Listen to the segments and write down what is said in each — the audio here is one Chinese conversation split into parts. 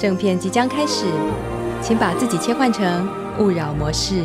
正片即将开始，请把自己切换成勿扰模式。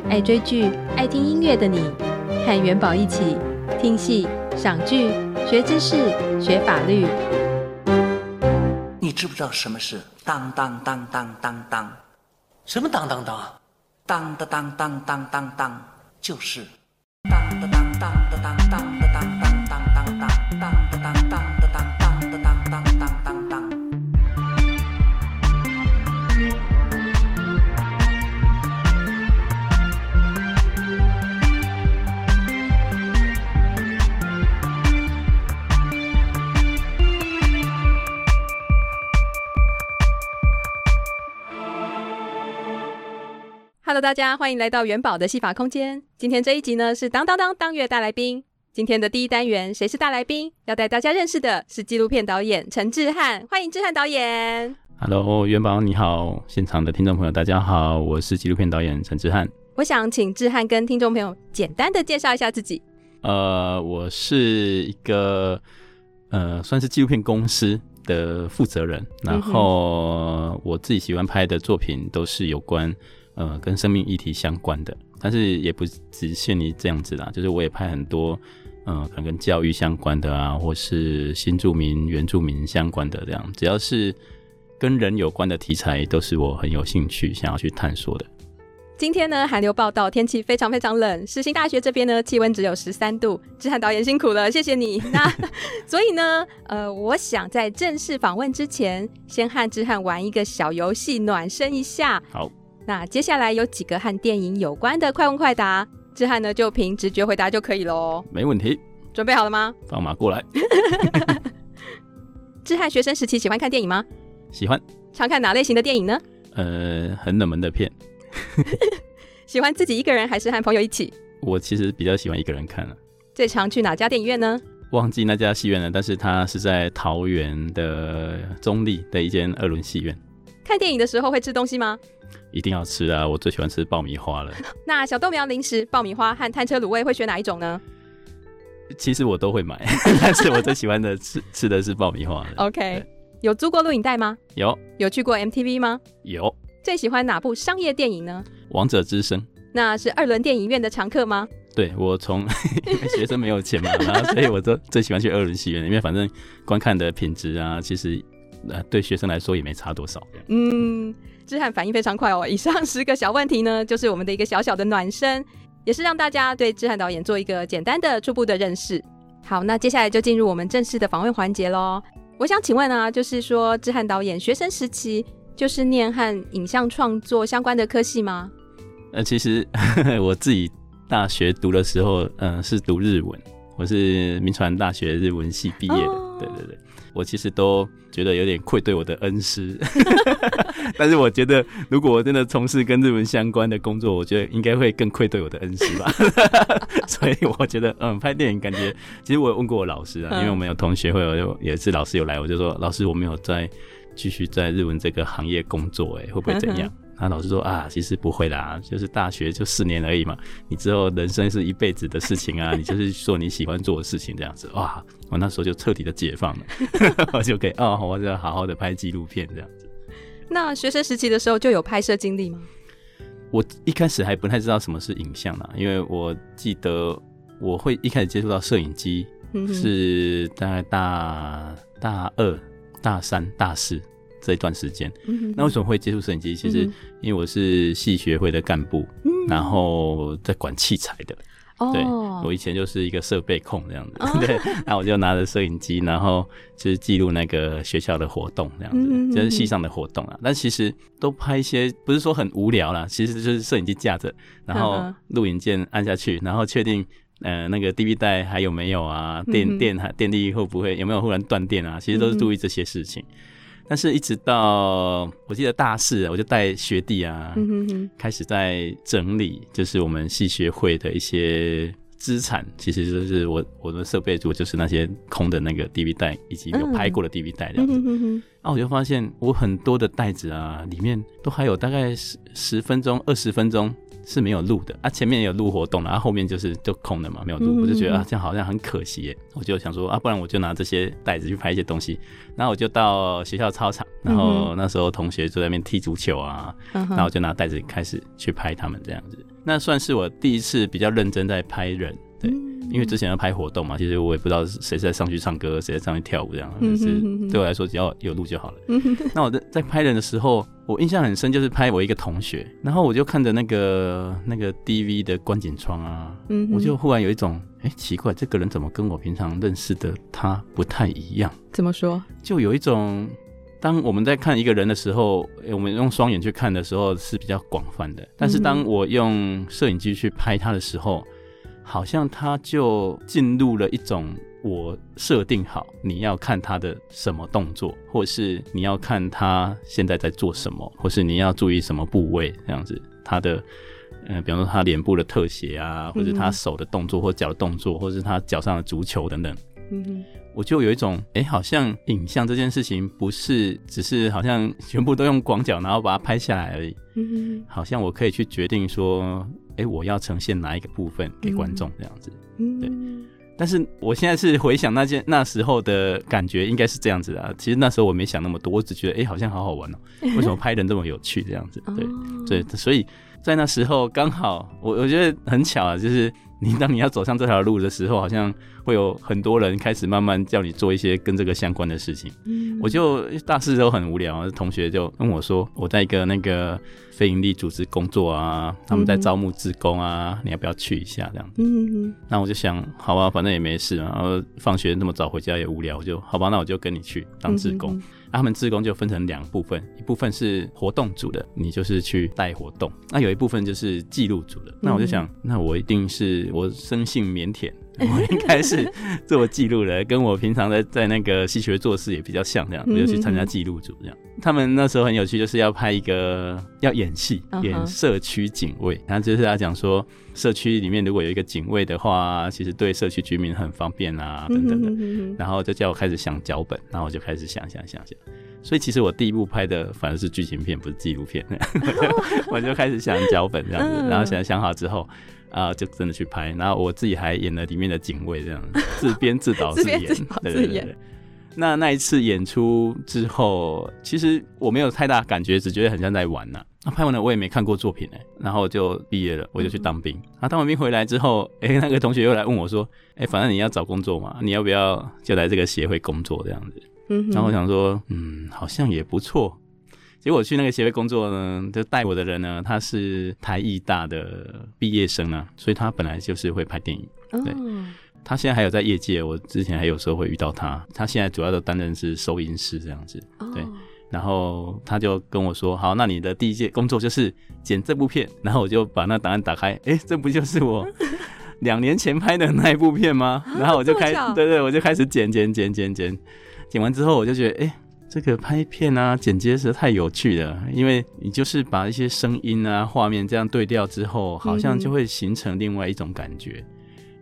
爱追剧、爱听音乐的你，和元宝一起听戏、赏剧、学知识、学法律。你知不知道什么是当当当当当当？什么当当当？当当当当当当当，就是大家欢迎来到元宝的戏法空间。今天这一集呢是当当当当月大来宾。今天的第一单元，谁是大来宾？要带大家认识的是纪录片导演陈志汉，欢迎志汉导演。Hello，元宝你好，现场的听众朋友大家好，我是纪录片导演陈志汉。我想请志汉跟听众朋友简单的介绍一下自己。呃，我是一个呃，算是纪录片公司的负责人，然后我自己喜欢拍的作品都是有关。呃，跟生命议题相关的，但是也不只限于这样子啦。就是我也拍很多，呃，可能跟教育相关的啊，或是新住民、原住民相关的这样，只要是跟人有关的题材，都是我很有兴趣想要去探索的。今天呢，寒流报道，天气非常非常冷。世新大学这边呢，气温只有十三度。志汉导演辛苦了，谢谢你。那所以呢，呃，我想在正式访问之前，先和志汉玩一个小游戏，暖身一下。好。那接下来有几个和电影有关的快问快答，志汉呢就凭直觉回答就可以喽。没问题，准备好了吗？放马过来。志汉学生时期喜欢看电影吗？喜欢。常看哪类型的电影呢？呃，很冷门的片。喜欢自己一个人还是和朋友一起？我其实比较喜欢一个人看了。最常去哪家电影院呢？忘记那家戏院了，但是它是在桃园的中立的一间二轮戏院。看电影的时候会吃东西吗？一定要吃啊！我最喜欢吃爆米花了。那小豆苗零食、爆米花和摊车卤味会选哪一种呢？其实我都会买，但是我最喜欢的吃 吃的是爆米花。OK，有租过录影带吗？有。有去过 MTV 吗？有。最喜欢哪部商业电影呢？王者之声。那是二轮电影院的常客吗？对，我从学生没有钱嘛，然后所以我都最喜欢去二轮戏院，因为反正观看的品质啊，其实呃对学生来说也没差多少。嗯。志汉反应非常快哦！以上十个小问题呢，就是我们的一个小小的暖身，也是让大家对志汉导演做一个简单的初步的认识。好，那接下来就进入我们正式的访问环节喽。我想请问啊，就是说志汉导演学生时期就是念和影像创作相关的科系吗？呃，其实 我自己大学读的时候，嗯、呃，是读日文，我是民传大学日文系毕业的。哦、对对对。我其实都觉得有点愧对我的恩师，但是我觉得如果我真的从事跟日文相关的工作，我觉得应该会更愧对我的恩师吧。所以我觉得，嗯，拍电影感觉，其实我有问过我老师啊，因为我们有同学会有有一次老师有来，我就说老师我没有在继续在日文这个行业工作，哎，会不会怎样？然后老师说啊，其实不会啦，就是大学就四年而已嘛，你之后人生是一辈子的事情啊，你就是做你喜欢做的事情这样子。哇，我那时候就彻底的解放了，我就可以哦，我就好好的拍纪录片这样子。那学生时期的时候就有拍摄经历吗？我一开始还不太知道什么是影像啦，因为我记得我会一开始接触到摄影机是大概大大二、大三、大四这一段时间。那为什么会接触摄影机？其实因为我是系学会的干部，然后在管器材的。对，我以前就是一个设备控这样子，哦、对，那我就拿着摄影机，然后就是记录那个学校的活动这样子，嗯、就是系上的活动啊。但其实都拍一些，不是说很无聊啦，其实就是摄影机架着，然后录影键按下去，然后确定呃那个 DV 带还有没有啊，电电还电力会不会有没有忽然断电啊？其实都是注意这些事情。但是，一直到我记得大四，我就带学弟啊，嗯、哼哼。开始在整理，就是我们系学会的一些资产。其实就是我我的设备组，就是那些空的那个 DV 带，以及有拍过的 DV 带这样子。然后、嗯嗯啊、我就发现，我很多的袋子啊，里面都还有大概十十分钟、二十分钟。是没有录的啊，前面有录活动，然后后面就是就空的嘛，没有录。嗯、我就觉得啊，这样好像很可惜耶。我就想说啊，不然我就拿这些袋子去拍一些东西。然后我就到学校操场，然后那时候同学就在那边踢足球啊，嗯、然后我就拿袋子开始去拍他们这样子。那算是我第一次比较认真在拍人。对，因为之前要拍活动嘛，其实我也不知道谁在上去唱歌，谁在上去跳舞这样，就是对我来说只要有路就好了。那我在在拍人的时候，我印象很深，就是拍我一个同学，然后我就看着那个那个 DV 的观景窗啊，我就忽然有一种，哎、欸，奇怪，这个人怎么跟我平常认识的他不太一样？怎么说？就有一种，当我们在看一个人的时候，我们用双眼去看的时候是比较广泛的，但是当我用摄影机去拍他的时候。好像他就进入了一种我设定好你要看他的什么动作，或是你要看他现在在做什么，或是你要注意什么部位这样子。他的呃，比方说他脸部的特写啊，或者他手的动作或脚的动作，或是他脚上的足球等等。嗯哼，我就有一种哎、欸，好像影像这件事情不是只是好像全部都用广角然后把它拍下来而已。嗯哼，好像我可以去决定说。哎，我要呈现哪一个部分给观众这样子？嗯，对。但是我现在是回想那件那时候的感觉，应该是这样子啊。其实那时候我没想那么多，我只觉得哎，好像好好玩哦。为什么拍人这么有趣这样子？对，对，所以在那时候刚好，我我觉得很巧啊，就是。你 当你要走上这条路的时候，好像会有很多人开始慢慢叫你做一些跟这个相关的事情。嗯，我就大四都很无聊，同学就跟我说，我在一个那个非营利组织工作啊，他们在招募志工啊，你要不要去一下这样子？嗯，那我就想，好吧，反正也没事，然后放学那么早回家也无聊，我就好吧，那我就跟你去当志工。啊、他们自工就分成两部分，一部分是活动组的，你就是去带活动；那有一部分就是记录组的。那我就想，那我一定是我生性腼腆。我应该是 做记录的，跟我平常在在那个系学做事也比较像，这样，我就去参加记录组这样。他们那时候很有趣，就是要拍一个要演戏，演社区警卫，然后就是他讲说社区里面如果有一个警卫的话，其实对社区居民很方便啊，等等的。然后就叫我开始想脚本，然后我就开始想想想想。所以其实我第一部拍的反而是剧情片，不是纪录片。我就开始想脚本这样子，然后想想好之后。啊，就真的去拍，然后我自己还演了里面的警卫，这样自编自导自演，自自对对对。那那一次演出之后，其实我没有太大感觉，只觉得很像在玩呐、啊。那拍完了，我也没看过作品哎，然后就毕业了，我就去当兵。啊，当完兵回来之后，哎、欸，那个同学又来问我说，哎、欸，反正你要找工作嘛，你要不要就来这个协会工作这样子？嗯然后我想说，嗯，好像也不错。结果去那个协会工作呢，就带我的人呢，他是台艺大的毕业生啊，所以他本来就是会拍电影。对，他现在还有在业界，我之前还有时候会遇到他。他现在主要都担任是收音师这样子。对，然后他就跟我说：“好，那你的第一届工作就是剪这部片。”然后我就把那档案打开，哎，这不就是我 两年前拍的那一部片吗？然后我就开，对对，我就开始剪剪剪剪剪，剪完之后我就觉得，哎。这个拍片啊，剪接实在太有趣了，因为你就是把一些声音啊、画面这样对调之后，好像就会形成另外一种感觉。嗯、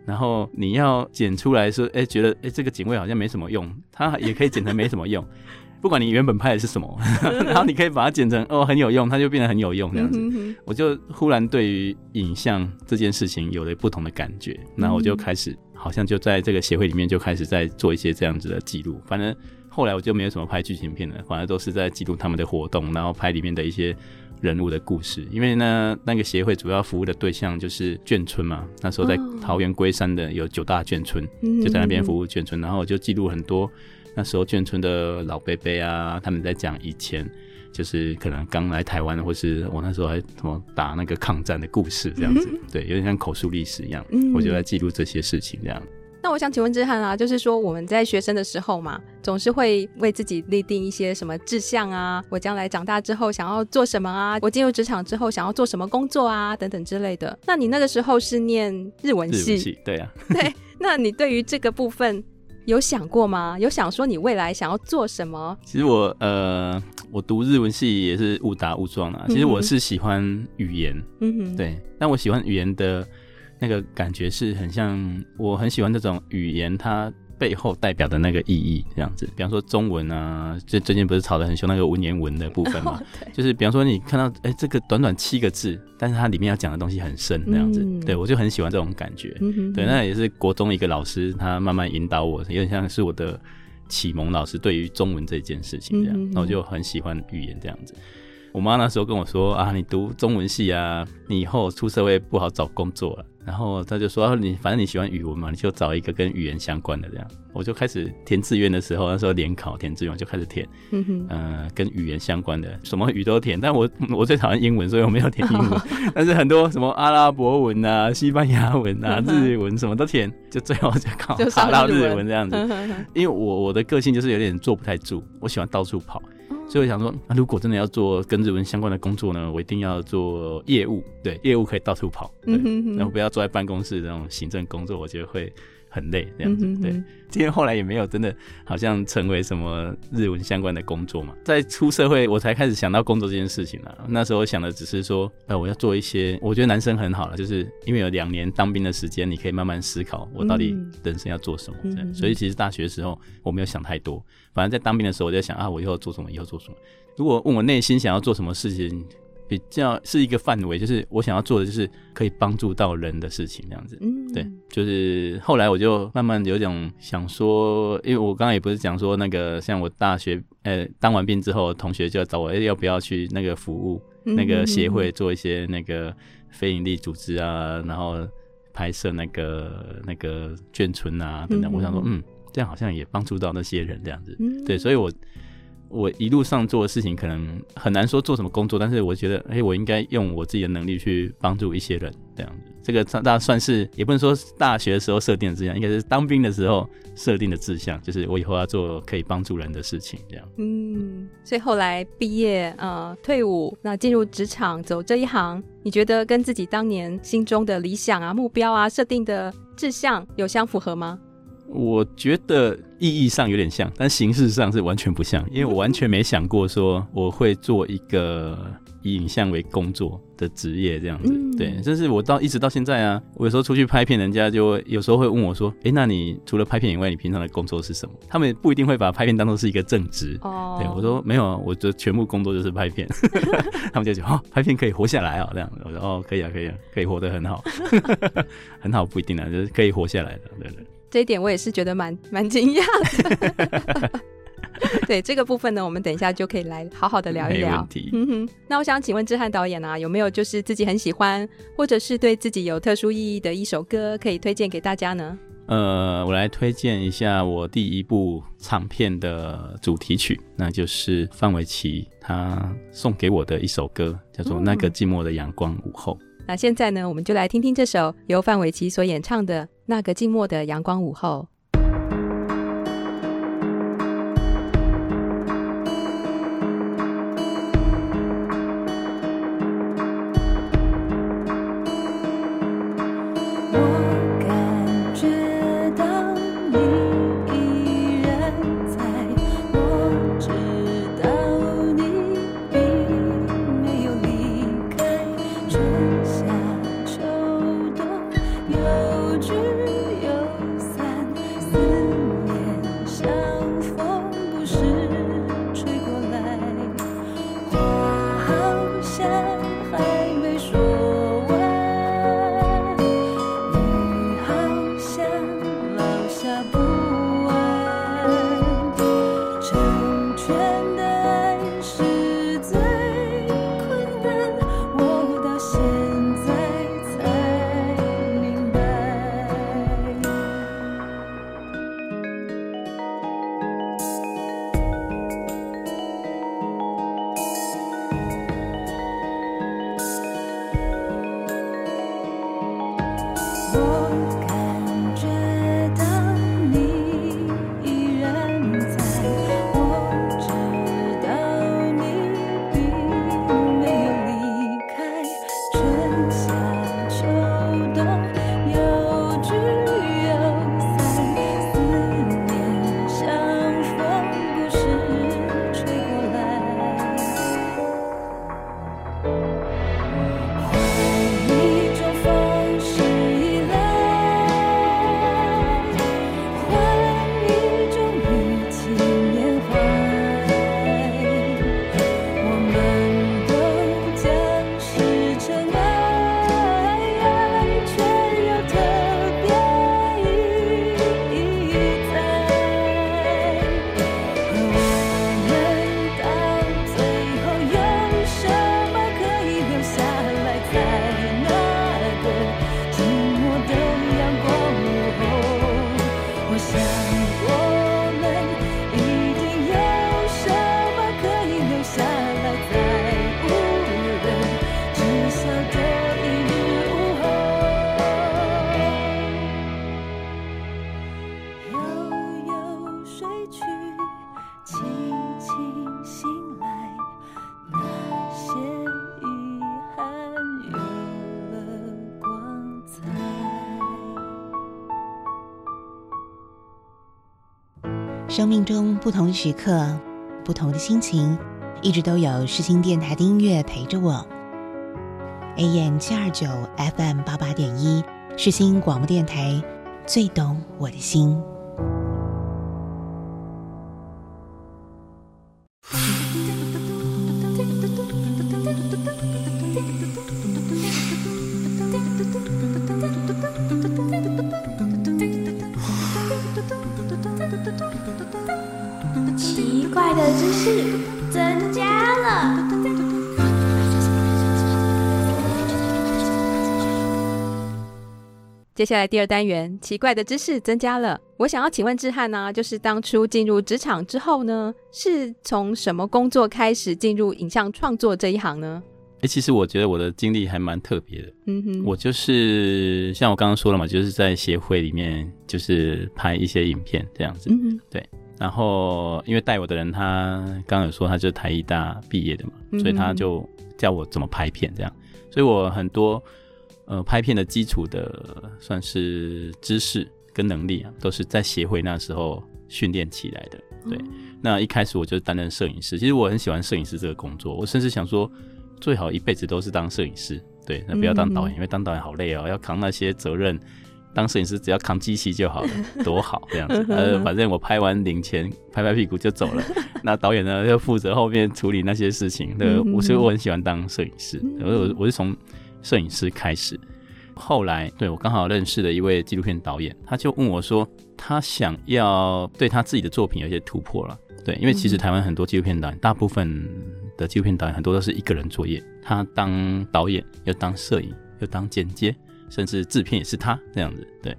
然后你要剪出来说，哎，觉得哎这个警卫好像没什么用，它也可以剪成没什么用。不管你原本拍的是什么，然后你可以把它剪成哦很有用，它就变得很有用这样子。嗯、哼哼我就忽然对于影像这件事情有了不同的感觉，然后我就开始好像就在这个协会里面就开始在做一些这样子的记录。反正后来我就没有什么拍剧情片了，反而都是在记录他们的活动，然后拍里面的一些人物的故事。因为呢，那个协会主要服务的对象就是眷村嘛，那时候在桃园龟山的有九大眷村，就在那边服务眷村，然后我就记录很多。那时候眷村的老伯伯啊，他们在讲以前就是可能刚来台湾，或是我那时候还什么打那个抗战的故事这样子，嗯、对，有点像口述历史一样。嗯、我就在记录这些事情这样。那我想请问志翰啊，就是说我们在学生的时候嘛，总是会为自己立定一些什么志向啊，我将来长大之后想要做什么啊，我进入职场之后想要做什么工作啊，等等之类的。那你那个时候是念日文系？日文系，对啊。对，那你对于这个部分？有想过吗？有想说你未来想要做什么？其实我呃，我读日文系也是误打误撞啊。其实我是喜欢语言，嗯哼，对。但我喜欢语言的那个感觉是很像，我很喜欢这种语言，它。背后代表的那个意义，这样子，比方说中文啊，最最近不是吵得很凶那个文言文的部分嘛，就是比方说你看到哎、欸，这个短短七个字，但是它里面要讲的东西很深，那样子，嗯、对我就很喜欢这种感觉，嗯、哼对，那也是国中一个老师，他慢慢引导我，有点像是我的启蒙老师，对于中文这件事情这样，那我就很喜欢语言这样子。我妈那时候跟我说啊，你读中文系啊，你以后出社会不好找工作了。然后她就说：“你反正你喜欢语文嘛，你就找一个跟语言相关的这样。”我就开始填志愿的时候，那时候联考填志愿，就开始填，嗯哼，呃，跟语言相关的，什么语都填。但我我最讨厌英文，所以我没有填英文。但是很多什么阿拉伯文啊、西班牙文啊、日文什么都填，就最后就考 考到日文这样子。因为我我的个性就是有点坐不太住，我喜欢到处跑。所以我想说，那如果真的要做跟日文相关的工作呢，我一定要做业务，对，业务可以到处跑，对，然后不要坐在办公室这种行政工作，我觉得会很累这样子，对。今天后来也没有真的好像成为什么日文相关的工作嘛，在出社会我才开始想到工作这件事情了。那时候想的只是说，呃，我要做一些，我觉得男生很好了，就是因为有两年当兵的时间，你可以慢慢思考我到底人生要做什么这样。所以其实大学的时候我没有想太多。反正在当兵的时候，我就在想啊，我以后做什么，以后做什么。如果问我内心想要做什么事情，比较是一个范围，就是我想要做的就是可以帮助到人的事情，这样子。嗯，对，就是后来我就慢慢有种想说，因为我刚刚也不是讲说那个，像我大学呃当完兵之后，同学就要找我，哎，要不要去那个服务那个协会做一些那个非营利组织啊，然后拍摄那个那个眷村啊等等。我想说，嗯。这样好像也帮助到那些人这样子，嗯、对，所以我我一路上做的事情可能很难说做什么工作，但是我觉得，哎、欸，我应该用我自己的能力去帮助一些人这样子。这个大大算是也不能说大学的时候设定的志向，应该是当兵的时候设定的志向，就是我以后要做可以帮助人的事情这样。嗯，所以后来毕业，呃，退伍，那进入职场走这一行，你觉得跟自己当年心中的理想啊、目标啊、设定的志向有相符合吗？我觉得意义上有点像，但形式上是完全不像，因为我完全没想过说我会做一个以影像为工作的职业这样子。嗯、对，但是我到一直到现在啊，我有时候出去拍片，人家就有时候会问我说：“哎、欸，那你除了拍片以外，你平常的工作是什么？”他们不一定会把拍片当做是一个正职。哦，对，我说没有啊，我的全部工作就是拍片。他们就讲：“哦，拍片可以活下来啊、喔，这样子。”我说：“哦，可以啊，可以啊，可以活得很好，很好，不一定啊，就是可以活下来的，对对。”这一点我也是觉得蛮 蛮惊讶的。对这个部分呢，我们等一下就可以来好好的聊一聊。嗯哼，那我想请问志翰导演啊，有没有就是自己很喜欢，或者是对自己有特殊意义的一首歌可以推荐给大家呢？呃，我来推荐一下我第一部长片的主题曲，那就是范玮琪他送给我的一首歌，叫做《那个寂寞的阳光午后》。嗯。那现在呢，我们就来听听这首由范玮琪所演唱的。那个静默的阳光午后。生命中不同的时刻，不同的心情，一直都有世新电台的音乐陪着我。AM 七二九，FM 八八点一，世新广播电台，最懂我的心。下来第二单元，奇怪的知识增加了。我想要请问志汉呢、啊，就是当初进入职场之后呢，是从什么工作开始进入影像创作这一行呢？哎、欸，其实我觉得我的经历还蛮特别的。嗯哼，我就是像我刚刚说了嘛，就是在协会里面，就是拍一些影片这样子。嗯哼，对。然后因为带我的人他刚刚有说他就是台艺大毕业的嘛，嗯、所以他就教我怎么拍片这样。所以我很多。呃，拍片的基础的算是知识跟能力啊，都是在协会那时候训练起来的。对，嗯、那一开始我就担任摄影师，其实我很喜欢摄影师这个工作，我甚至想说，最好一辈子都是当摄影师。对，那不要当导演，嗯、因为当导演好累哦，要扛那些责任。当摄影师只要扛机器就好了，多好这样子。呃，反正我拍完领钱，拍拍屁股就走了。那导演呢，要负责后面处理那些事情。对，我所以我很喜欢当摄影师，我我我是从。摄影师开始，后来对我刚好认识了一位纪录片导演，他就问我说，他想要对他自己的作品有一些突破了。对，因为其实台湾很多纪录片导演，大部分的纪录片导演很多都是一个人作业，他当导演又当摄影又当剪接，甚至制片也是他这样子。对，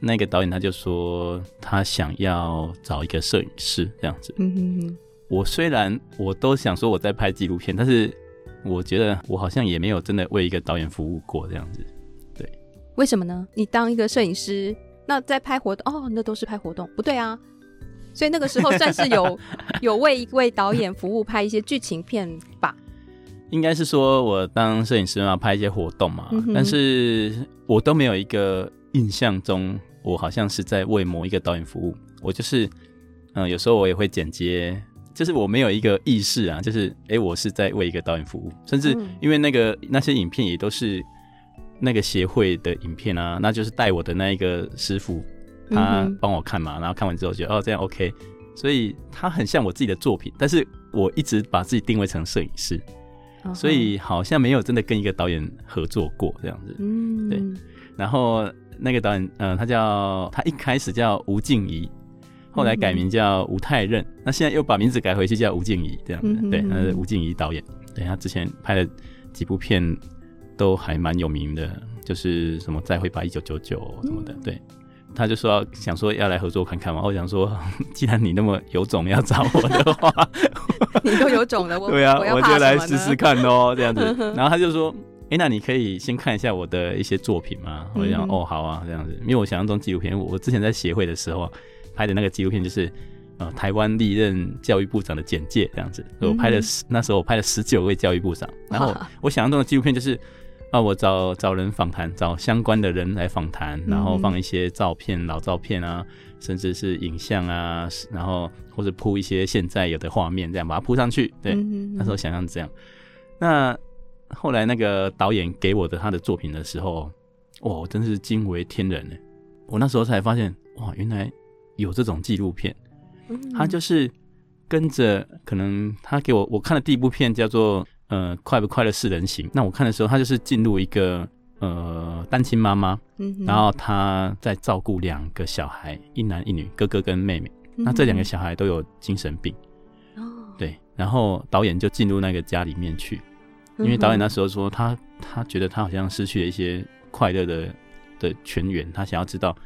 那个导演他就说他想要找一个摄影师这样子。嗯哼哼。我虽然我都想说我在拍纪录片，但是。我觉得我好像也没有真的为一个导演服务过这样子，对。为什么呢？你当一个摄影师，那在拍活动哦，那都是拍活动，不对啊。所以那个时候算是有 有为一位导演服务，拍一些剧情片吧。应该是说我当摄影师嘛，拍一些活动嘛，嗯、但是我都没有一个印象中，我好像是在为某一个导演服务。我就是，嗯、呃，有时候我也会剪接。就是我没有一个意识啊，就是哎、欸，我是在为一个导演服务，甚至因为那个那些影片也都是那个协会的影片啊，那就是带我的那一个师傅，他帮我看嘛，然后看完之后觉得哦这样 OK，所以他很像我自己的作品，但是我一直把自己定位成摄影师，所以好像没有真的跟一个导演合作过这样子，嗯，对，然后那个导演，嗯、呃，他叫他一开始叫吴静怡。后来改名叫吴泰任，那现在又把名字改回去叫吴静怡，这样对，那是吴静怡导演。对，他之前拍的几部片都还蛮有名的，就是什么《再会吧一九九九》什么的。嗯、对，他就说想说要来合作看看嘛。我想说，既然你那么有种要找我的话，你都有种了，我 对啊，我，我就来试试看哦，这样子。然后他就说，哎、欸，那你可以先看一下我的一些作品嘛。我就想，嗯、哦，好啊，这样子。因为我想象中纪录片，我之前在协会的时候。拍的那个纪录片就是，呃，台湾历任教育部长的简介这样子。我拍了十，那时候我拍了十九位教育部长。然后我想象中的纪录片就是，啊，我找找人访谈，找相关的人来访谈，然后放一些照片、老照片啊，甚至是影像啊，然后或者铺一些现在有的画面，这样把它铺上去。对，那时候想象这样。那后来那个导演给我的他的作品的时候，哇，我真是惊为天人呢。我那时候才发现，哇，原来。有这种纪录片，他就是跟着，可能他给我我看的第一部片叫做呃快不快乐是人行。那我看的时候，他就是进入一个呃单亲妈妈，然后他在照顾两个小孩，一男一女，哥哥跟妹妹。那这两个小孩都有精神病，对。然后导演就进入那个家里面去，因为导演那时候说他他觉得他好像失去了一些快乐的的泉源，他想要知道。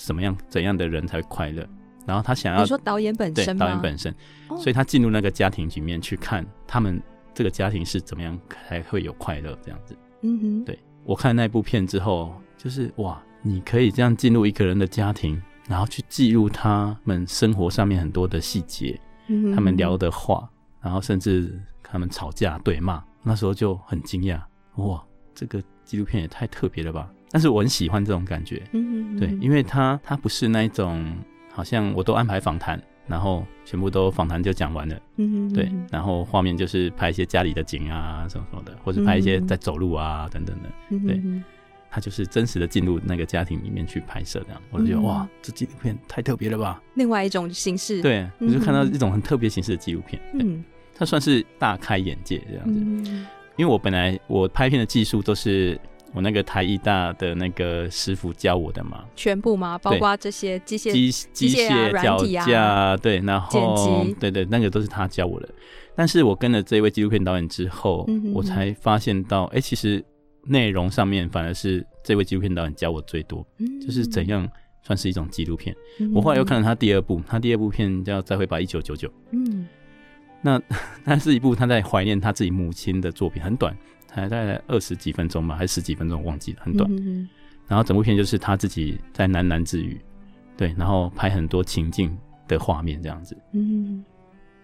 什么样怎样的人才会快乐？然后他想要你说导演本身？对，导演本身，所以他进入那个家庭里面去看他们这个家庭是怎么样才会有快乐这样子。嗯哼，对，我看那部片之后，就是哇，你可以这样进入一个人的家庭，然后去记录他们生活上面很多的细节，嗯，他们聊的话，然后甚至他们吵架对骂，那时候就很惊讶，哇，这个纪录片也太特别了吧！但是我很喜欢这种感觉，嗯哼嗯，对，因为他他不是那一种，好像我都安排访谈，然后全部都访谈就讲完了，嗯，对，然后画面就是拍一些家里的景啊什么什么的，或者拍一些在走路啊等等的，对。他就是真实的进入那个家庭里面去拍摄，这样。我就觉得、嗯、哇，这纪录片太特别了吧！另外一种形式，对，我就看到一种很特别形式的纪录片，嗯，它算是大开眼界这样子。嗯、因为我本来我拍片的技术都是我那个台艺大的那个师傅教我的嘛，全部吗？包括这些机械、机机械、软体啊，对，然后对对，那个都是他教我的。但是我跟了这位纪录片导演之后，嗯、哼哼我才发现到，哎、欸，其实。内容上面反而是这位纪录片导演教我最多，嗯、就是怎样算是一种纪录片。嗯、我后来又看了他第二部，他第二部片叫《再会吧一九九九》。嗯，那 那是一部他在怀念他自己母亲的作品，很短，才大概二十几分钟吧，还是十几分钟，忘记了，很短。嗯、然后整部片就是他自己在喃喃自语，对，然后拍很多情境的画面这样子。嗯，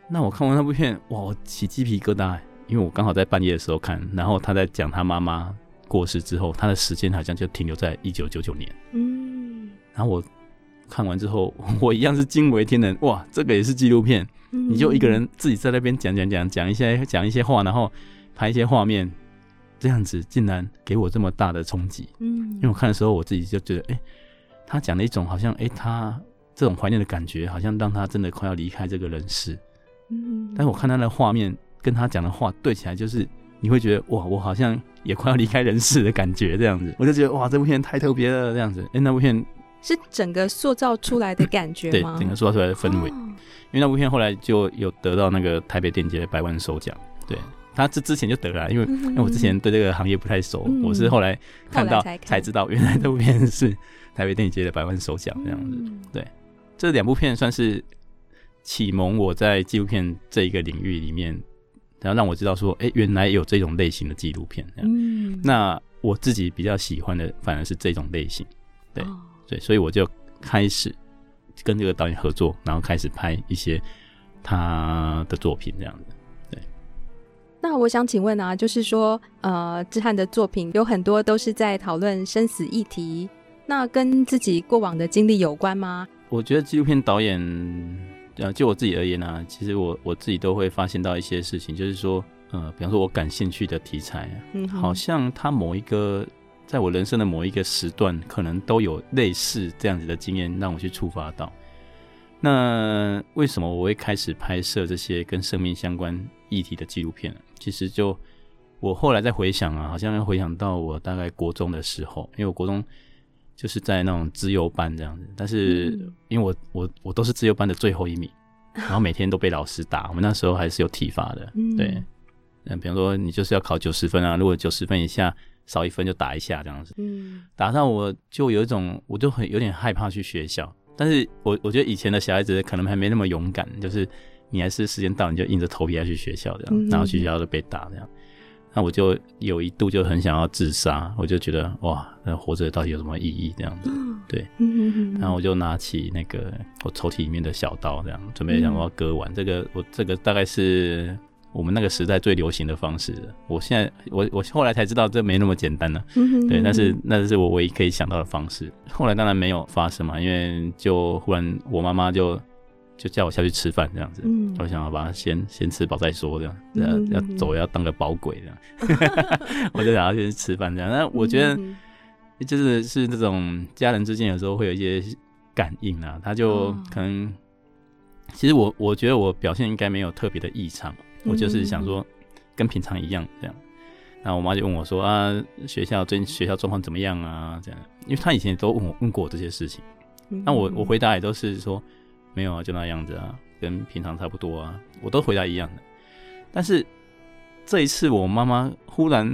那我看完那部片，哇，我起鸡皮疙瘩，因为我刚好在半夜的时候看，然后他在讲他妈妈。过世之后，他的时间好像就停留在一九九九年。嗯，然后我看完之后，我一样是惊为天人。哇，这个也是纪录片，嗯、你就一个人自己在那边讲讲讲讲一些讲一些话，然后拍一些画面，这样子竟然给我这么大的冲击。嗯，因为我看的时候，我自己就觉得，哎、欸，他讲了一种好像，哎、欸，他这种怀念的感觉，好像让他真的快要离开这个人世。嗯，但是我看他的画面跟他讲的话对起来，就是你会觉得，哇，我好像。也快要离开人世的感觉，这样子，我就觉得哇，这部片太特别了，这样子。哎、欸，那部片是整个塑造出来的感觉吗？对，整个塑造出来的氛围。哦、因为那部片后来就有得到那个台北电影节的百万首奖。对，他之之前就得了，因为因为我之前对这个行业不太熟，嗯、我是后来看到才，才知道，原来这部片是台北电影节的百万首奖这样子。嗯、对，这两部片算是启蒙我在纪录片这一个领域里面。然后让我知道说，哎、欸，原来有这种类型的纪录片。嗯，那我自己比较喜欢的反而是这种类型，对，所以我就开始跟这个导演合作，然后开始拍一些他的作品，这样子。对。那我想请问啊，就是说，呃，志翰的作品有很多都是在讨论生死议题，那跟自己过往的经历有关吗？我觉得纪录片导演。呃，就我自己而言呢、啊，其实我我自己都会发现到一些事情，就是说，呃，比方说我感兴趣的题材，嗯，好像他某一个在我人生的某一个时段，可能都有类似这样子的经验让我去触发到。那为什么我会开始拍摄这些跟生命相关议题的纪录片？其实就我后来再回想啊，好像要回想到我大概国中的时候，因为我国中。就是在那种资优班这样子，但是因为我我我都是资优班的最后一名，然后每天都被老师打。我们那时候还是有体罚的，对，嗯，比方说你就是要考九十分啊，如果九十分以下少一分就打一下这样子，嗯，打到我就有一种我就很有点害怕去学校，但是我我觉得以前的小孩子可能还没那么勇敢，就是你还是时间到你就硬着头皮要去学校这样，然后去学校就被打这样。那我就有一度就很想要自杀，我就觉得哇，那活着到底有什么意义？这样子，对。然后我就拿起那个我抽屉里面的小刀，这样准备想要割腕。这个我这个大概是我们那个时代最流行的方式。我现在我我后来才知道这没那么简单呢。对，但是那是我唯一可以想到的方式。后来当然没有发生嘛，因为就忽然我妈妈就。就叫我下去吃饭这样子，嗯、我想要把它先先吃饱再说这样，嗯、要要走要当个宝鬼这样，我就想要先吃饭这样。那我觉得就是是那种家人之间有时候会有一些感应啊，他就可能，哦、其实我我觉得我表现应该没有特别的异常，嗯、我就是想说跟平常一样这样。然后我妈就问我说啊，学校最近学校状况怎么样啊？这样，因为她以前都问我问过我这些事情，那我我回答也都是说。没有啊，就那样子啊，跟平常差不多啊，我都回答一样的。但是这一次，我妈妈忽然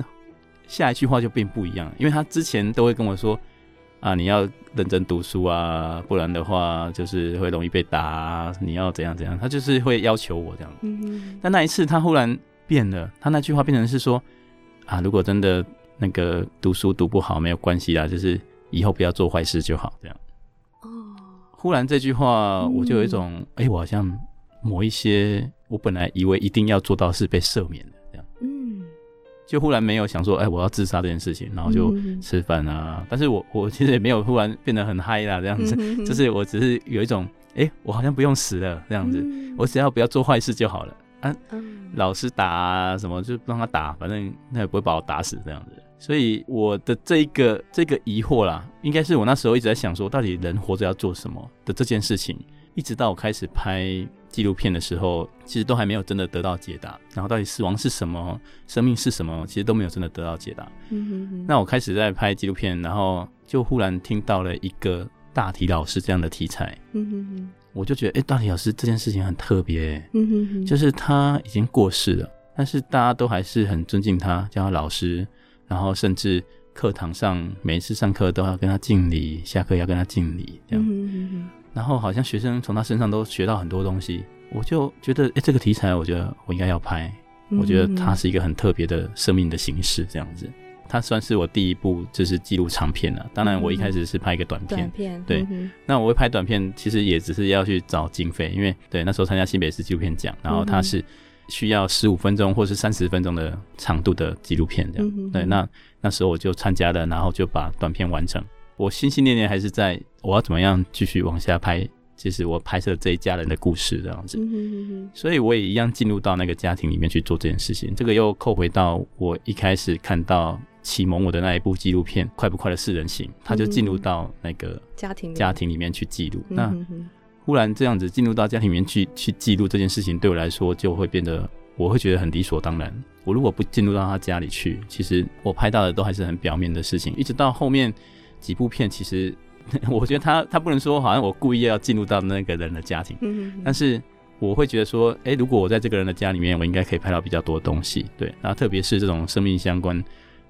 下一句话就变不一样，因为她之前都会跟我说啊，你要认真读书啊，不然的话就是会容易被打，你要怎样怎样，她就是会要求我这样。但那一次，她忽然变了，她那句话变成是说啊，如果真的那个读书读不好没有关系啦，就是以后不要做坏事就好，这样。忽然这句话，我就有一种，哎、嗯。欸，我好像某一些我本来以为一定要做到是被赦免的这样，嗯，就忽然没有想说，哎、欸，我要自杀这件事情，然后就吃饭啊。嗯、但是我我其实也没有忽然变得很嗨啦，这样子，就是我只是有一种哎、欸，我好像不用死了这样子，嗯、我只要不要做坏事就好了。啊。嗯、老师打啊什么就让他打，反正他也不会把我打死这样子。所以我的这一个这个疑惑啦，应该是我那时候一直在想说，到底人活着要做什么的这件事情，一直到我开始拍纪录片的时候，其实都还没有真的得到解答。然后到底死亡是什么，生命是什么，其实都没有真的得到解答。嗯哼哼。那我开始在拍纪录片，然后就忽然听到了一个大体老师这样的题材。嗯哼哼。我就觉得，哎、欸，大体老师这件事情很特别。嗯哼哼。就是他已经过世了，但是大家都还是很尊敬他，叫他老师。然后甚至课堂上每一次上课都要跟他敬礼，下课要跟他敬礼，这样。然后好像学生从他身上都学到很多东西，我就觉得，哎，这个题材，我觉得我应该要拍。我觉得它是一个很特别的生命的形式，这样子。它算是我第一部就是记录长片了。当然，我一开始是拍一个短片。短片。对。嗯、那我会拍短片，其实也只是要去找经费，因为对那时候参加新北市纪录片奖，然后它是需要十五分钟或是三十分钟的长度的纪录片，这样。嗯、对。那那时候我就参加了，然后就把短片完成。我心心念念还是在我要怎么样继续往下拍，就是我拍摄这一家人的故事这样子，所以我也一样进入到那个家庭里面去做这件事情。这个又扣回到我一开始看到启蒙我的那一部纪录片《快不快的四人行》，他就进入到那个家庭家庭里面去记录。那忽然这样子进入到家庭里面去去记录这件事情，对我来说就会变得我会觉得很理所当然。我如果不进入到他家里去，其实我拍到的都还是很表面的事情，一直到后面。几部片其实，我觉得他他不能说好像我故意要进入到那个人的家庭，嗯，但是我会觉得说，哎，如果我在这个人的家里面，我应该可以拍到比较多东西，对，然后特别是这种生命相关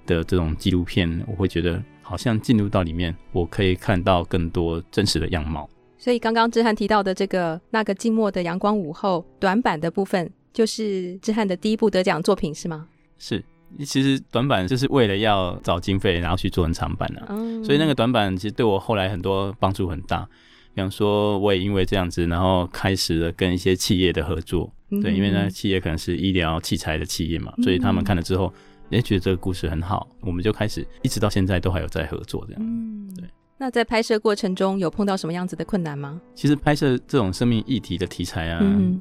的这种纪录片，我会觉得好像进入到里面，我可以看到更多真实的样貌。所以刚刚志翰提到的这个那个静默的阳光午后短版的部分，就是志翰的第一部得奖作品是吗？是。其实短版就是为了要找经费，然后去做成长版的，嗯、所以那个短版其实对我后来很多帮助很大。比方说，我也因为这样子，然后开始了跟一些企业的合作，对，因为呢企业可能是医疗器材的企业嘛，所以他们看了之后，也觉得这个故事很好，我们就开始一直到现在都还有在合作这样。嗯，对。那在拍摄过程中有碰到什么样子的困难吗？其实拍摄这种生命议题的题材啊，嗯、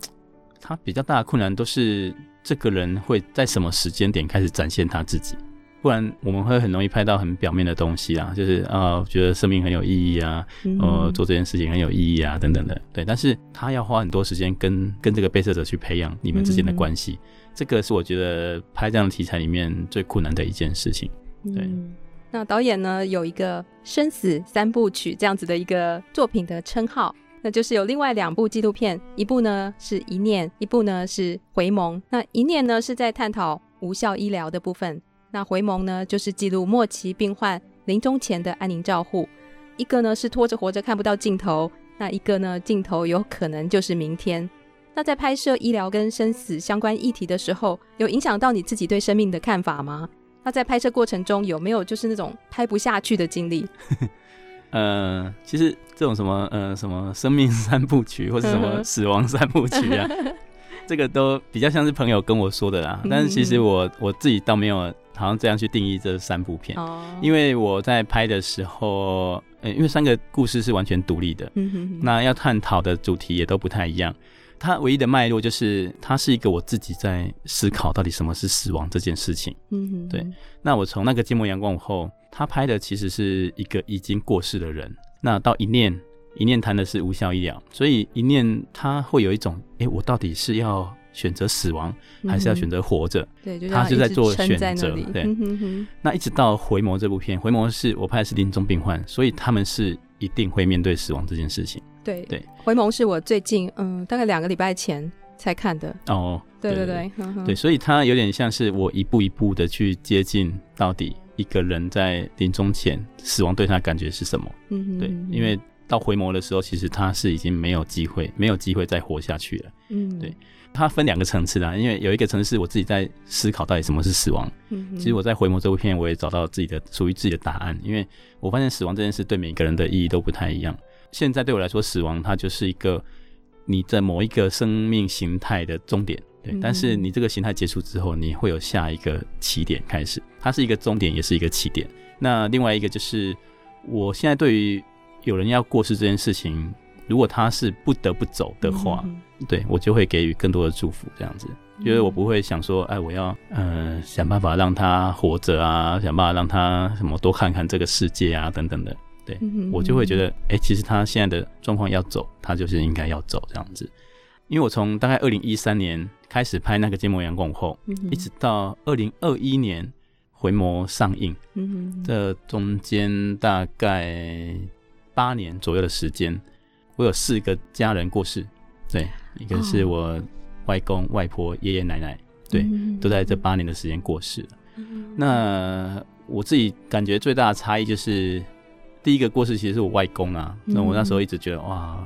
它比较大的困难都是。这个人会在什么时间点开始展现他自己？不然我们会很容易拍到很表面的东西啊，就是啊，我觉得生命很有意义啊，呃，做这件事情很有意义啊，等等的。对，但是他要花很多时间跟跟这个被摄者去培养你们之间的关系，这个是我觉得拍这样的题材里面最困难的一件事情。对，那导演呢，有一个生死三部曲这样子的一个作品的称号。那就是有另外两部纪录片，一部呢是一念，一部呢是回眸。那一念呢是在探讨无效医疗的部分，那回眸呢就是记录末期病患临终前的安宁照护。一个呢是拖着活着看不到尽头，那一个呢尽头有可能就是明天。那在拍摄医疗跟生死相关议题的时候，有影响到你自己对生命的看法吗？那在拍摄过程中有没有就是那种拍不下去的经历？呃，其实这种什么呃什么生命三部曲或者什么死亡三部曲啊，这个都比较像是朋友跟我说的啦。但是其实我我自己倒没有好像这样去定义这三部片，哦、因为我在拍的时候，呃，因为三个故事是完全独立的，嗯、哼哼那要探讨的主题也都不太一样。它唯一的脉络就是，它是一个我自己在思考到底什么是死亡这件事情。嗯哼，对。那我从那个《寂寞阳光午后》，他拍的其实是一个已经过世的人。那到一念，一念谈的是无效医疗，所以一念他会有一种，哎、欸，我到底是要选择死亡，还是要选择活着？对、嗯，他就在做选择。对，那一直到回眸这部片，回眸是我拍的是临终病患，所以他们是一定会面对死亡这件事情。对对，回眸是我最近嗯大概两个礼拜前才看的。哦，对对对对，所以它有点像是我一步一步的去接近到底一个人在临终前死亡对他的感觉是什么，嗯哼，对，因为到回眸的时候，其实他是已经没有机会没有机会再活下去了，嗯，对，它分两个层次啦，因为有一个层次我自己在思考到底什么是死亡，嗯，其实我在回眸这部片我也找到自己的属于自己的答案，因为我发现死亡这件事对每个人的意义都不太一样。现在对我来说，死亡它就是一个你在某一个生命形态的终点，对。嗯、但是你这个形态结束之后，你会有下一个起点开始，它是一个终点，也是一个起点。那另外一个就是，我现在对于有人要过世这件事情，如果他是不得不走的话，嗯、对我就会给予更多的祝福，这样子，因为我不会想说，哎，我要呃想办法让他活着啊，想办法让他什么多看看这个世界啊，等等的。对、嗯、我就会觉得，哎、欸，其实他现在的状况要走，他就是应该要走这样子。因为我从大概二零一三年开始拍那个《缄默阳光后》，嗯，一直到二零二一年《回眸》上映，嗯，这中间大概八年左右的时间，我有四个家人过世，对，一个是我外公、外婆、爷爷奶奶，对，嗯，都在这八年的时间过世了。嗯，那我自己感觉最大的差异就是。第一个过世其实是我外公啊，那我那时候一直觉得哇，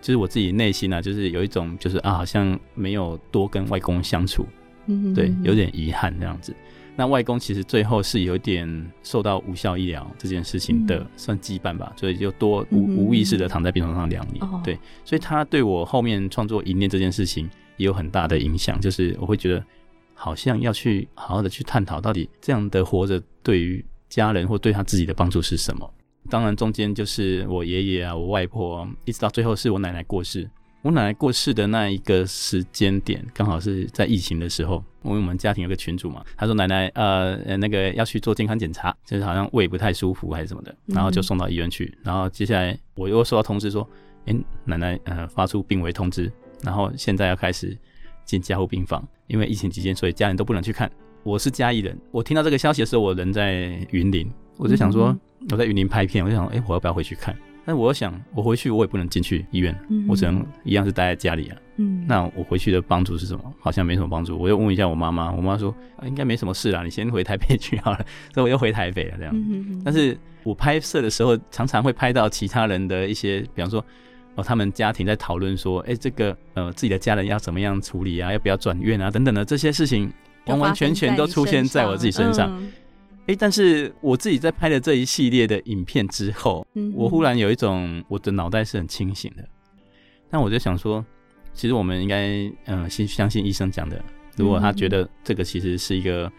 就是我自己内心啊，就是有一种就是啊，好像没有多跟外公相处，嗯，对，有点遗憾这样子。那外公其实最后是有点受到无效医疗这件事情的算羁绊吧，所以就多无无意识的躺在病床上两年，对，所以他对我后面创作《一念》这件事情也有很大的影响，就是我会觉得好像要去好好的去探讨，到底这样的活着对于家人或对他自己的帮助是什么。当然，中间就是我爷爷啊，我外婆，一直到最后是我奶奶过世。我奶奶过世的那一个时间点，刚好是在疫情的时候。因为我们家庭有个群主嘛，他说奶奶呃那个要去做健康检查，就是好像胃不太舒服还是什么的，然后就送到医院去。然后接下来我又收到通知说，哎、欸，奶奶呃发出病危通知，然后现在要开始进加护病房，因为疫情期间，所以家人都不能去看。我是嘉义人，我听到这个消息的时候，我人在云林，我就想说。我在云林拍片，我就想，哎、欸，我要不要回去看？但我想，我回去我也不能进去医院，嗯，我只能一样是待在家里啊。嗯，那我回去的帮助是什么？好像没什么帮助。我又问一下我妈妈，我妈说、啊、应该没什么事啦，你先回台北去好了。所以我又回台北了，这样。嗯。但是我拍摄的时候，常常会拍到其他人的一些，比方说，哦，他们家庭在讨论说，哎、欸，这个呃，自己的家人要怎么样处理啊？要不要转院啊？等等的这些事情，完完全全都出现在我自己身上。哎、欸，但是我自己在拍了这一系列的影片之后，嗯，我忽然有一种我的脑袋是很清醒的。那我就想说，其实我们应该嗯，先相信医生讲的。如果他觉得这个其实是一个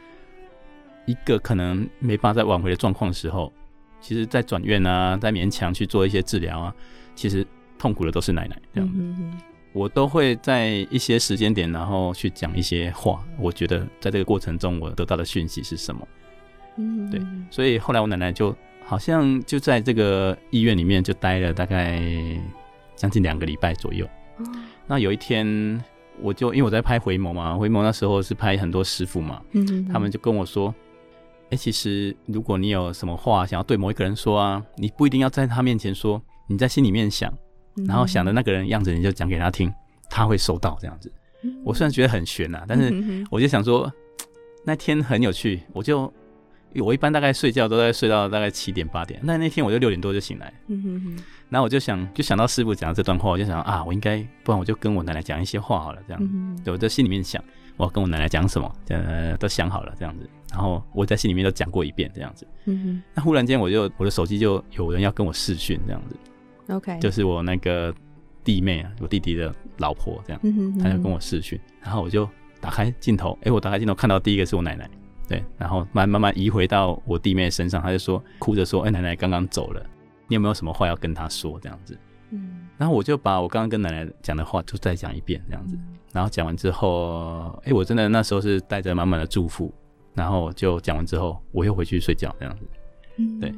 一个可能没办法再挽回的状况的时候，其实，在转院啊，在勉强去做一些治疗啊，其实痛苦的都是奶奶。这样，嗯，我都会在一些时间点，然后去讲一些话。我觉得在这个过程中，我得到的讯息是什么？嗯，对，所以后来我奶奶就好像就在这个医院里面就待了大概将近两个礼拜左右。那有一天，我就因为我在拍回眸嘛，回眸那时候是拍很多师傅嘛，嗯，他们就跟我说，哎，其实如果你有什么话想要对某一个人说啊，你不一定要在他面前说，你在心里面想，然后想的那个人样子，你就讲给他听，他会收到这样子。我虽然觉得很悬呐，但是我就想说，那天很有趣，我就。我一般大概睡觉都在睡到大概七点八点，那那天我就六点多就醒来，嗯哼哼，然后我就想就想到师傅讲的这段话，我就想啊，我应该不然我就跟我奶奶讲一些话好了，这样，嗯、对，我在心里面想我要跟我奶奶讲什么，呃，都想好了这样子，然后我在心里面都讲过一遍这样子，嗯哼，那忽然间我就我的手机就有人要跟我视讯这样子，OK，就是我那个弟妹啊，我弟弟的老婆这样，嗯哼哼，他就跟我视讯，然后我就打开镜头，哎、欸，我打开镜头看到第一个是我奶奶。对，然后慢慢慢移回到我弟妹身上，他就说哭着说：“哎，奶奶刚刚走了，你有没有什么话要跟她说？”这样子，嗯，然后我就把我刚刚跟奶奶讲的话就再讲一遍，这样子，然后讲完之后，哎，我真的那时候是带着满满的祝福，然后就讲完之后，我又回去睡觉，这样子，嗯，对，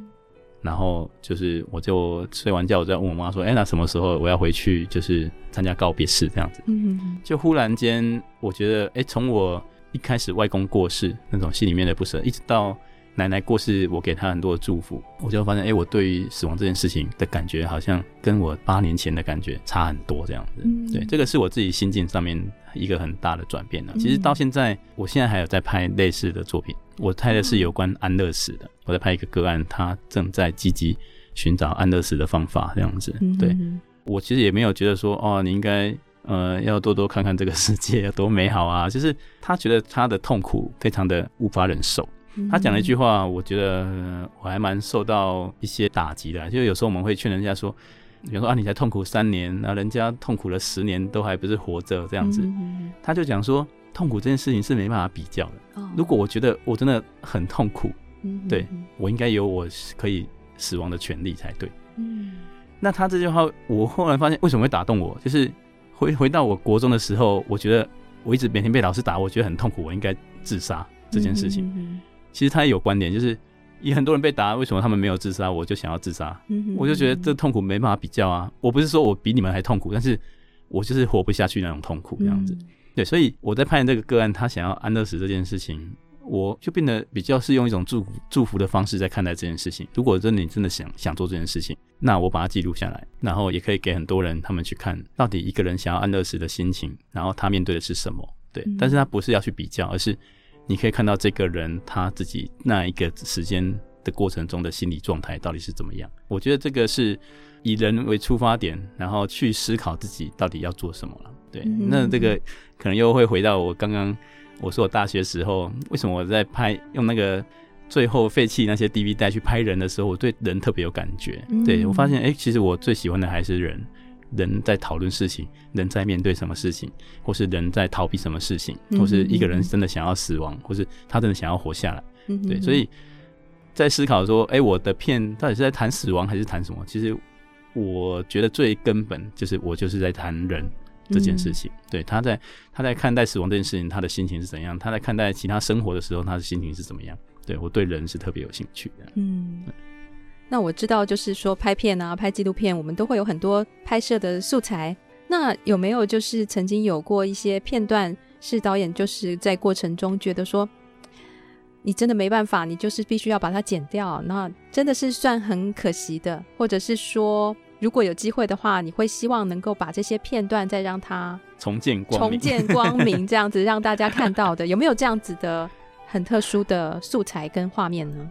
然后就是我就睡完觉，我就问我妈说：“哎，那什么时候我要回去？就是参加告别式这样子。”嗯，就忽然间，我觉得，哎，从我。一开始外公过世那种心里面的不舍，一直到奶奶过世，我给她很多的祝福，我就发现，哎、欸，我对于死亡这件事情的感觉，好像跟我八年前的感觉差很多，这样子。嗯、对，这个是我自己心境上面一个很大的转变了。其实到现在，我现在还有在拍类似的作品，我拍的是有关安乐死的，我在拍一个个案，他正在积极寻找安乐死的方法，这样子。对，我其实也没有觉得说，哦，你应该。呃，要多多看看这个世界有多美好啊！就是他觉得他的痛苦非常的无法忍受。嗯、他讲了一句话，我觉得我还蛮受到一些打击的。就有时候我们会劝人家说，比如说啊，你才痛苦三年，那人家痛苦了十年都还不是活着这样子。嗯、他就讲说，痛苦这件事情是没办法比较的。哦、如果我觉得我真的很痛苦，嗯、对我应该有我可以死亡的权利才对。嗯那他这句话，我后来发现为什么会打动我，就是回回到我国中的时候，我觉得我一直每天被老师打，我觉得很痛苦，我应该自杀这件事情。其实他也有观点，就是也很多人被打，为什么他们没有自杀，我就想要自杀。我就觉得这痛苦没办法比较啊。我不是说我比你们还痛苦，但是我就是活不下去那种痛苦这样子。嗯、对，所以我在判这个个案，他想要安乐死这件事情。我就变得比较是用一种祝福祝福的方式在看待这件事情。如果真的你真的想想做这件事情，那我把它记录下来，然后也可以给很多人他们去看到底一个人想要安乐死的心情，然后他面对的是什么。对，嗯、但是他不是要去比较，而是你可以看到这个人他自己那一个时间的过程中的心理状态到底是怎么样。我觉得这个是以人为出发点，然后去思考自己到底要做什么了。对，嗯、那这个可能又会回到我刚刚。我说我大学时候，为什么我在拍用那个最后废弃那些 DV 带去拍人的时候，我对人特别有感觉。嗯、对我发现，哎、欸，其实我最喜欢的还是人，人在讨论事情，人在面对什么事情，或是人在逃避什么事情，或是一个人真的想要死亡，嗯、或是他真的想要活下来。嗯、对，所以在思考说，哎、欸，我的片到底是在谈死亡还是谈什么？其实我觉得最根本就是我就是在谈人。这件事情，嗯、对，他在他在看待死亡这件事情，他的心情是怎样？他在看待其他生活的时候，他的心情是怎么样？对，我对人是特别有兴趣的。嗯，那我知道，就是说拍片啊，拍纪录片，我们都会有很多拍摄的素材。那有没有就是曾经有过一些片段，是导演就是在过程中觉得说，你真的没办法，你就是必须要把它剪掉，那真的是算很可惜的，或者是说。如果有机会的话，你会希望能够把这些片段再让它重见光明，重见光明，这样子让大家看到的，有没有这样子的很特殊的素材跟画面呢？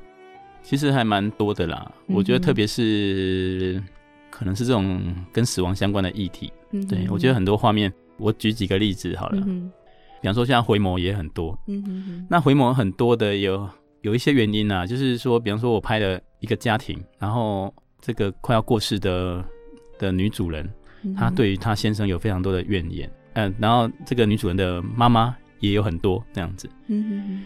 其实还蛮多的啦，嗯、我觉得特别是可能是这种跟死亡相关的议题。嗯、对，我觉得很多画面，我举几个例子好了，嗯、比方说像回眸也很多，嗯哼哼。那回眸很多的有有一些原因啊，就是说，比方说我拍了一个家庭，然后。这个快要过世的的女主人，她对于她先生有非常多的怨言，嗯、呃，然后这个女主人的妈妈也有很多这样子。嗯哼哼，